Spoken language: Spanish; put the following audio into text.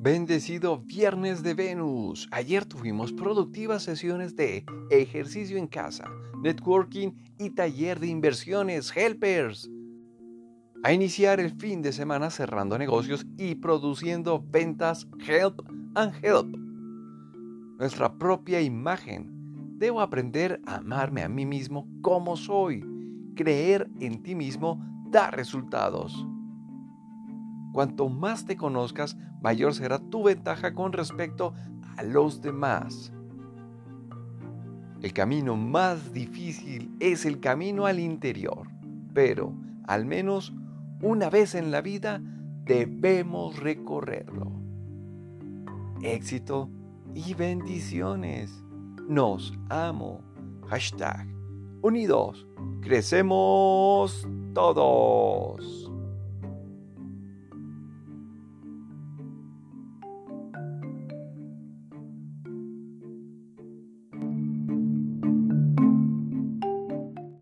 Bendecido Viernes de Venus. Ayer tuvimos productivas sesiones de ejercicio en casa, networking y taller de inversiones, helpers. A iniciar el fin de semana cerrando negocios y produciendo ventas help and help. Nuestra propia imagen. Debo aprender a amarme a mí mismo como soy. Creer en ti mismo da resultados. Cuanto más te conozcas, mayor será tu ventaja con respecto a los demás. El camino más difícil es el camino al interior, pero al menos una vez en la vida debemos recorrerlo. Éxito y bendiciones. Nos amo. Hashtag. Unidos. Crecemos todos.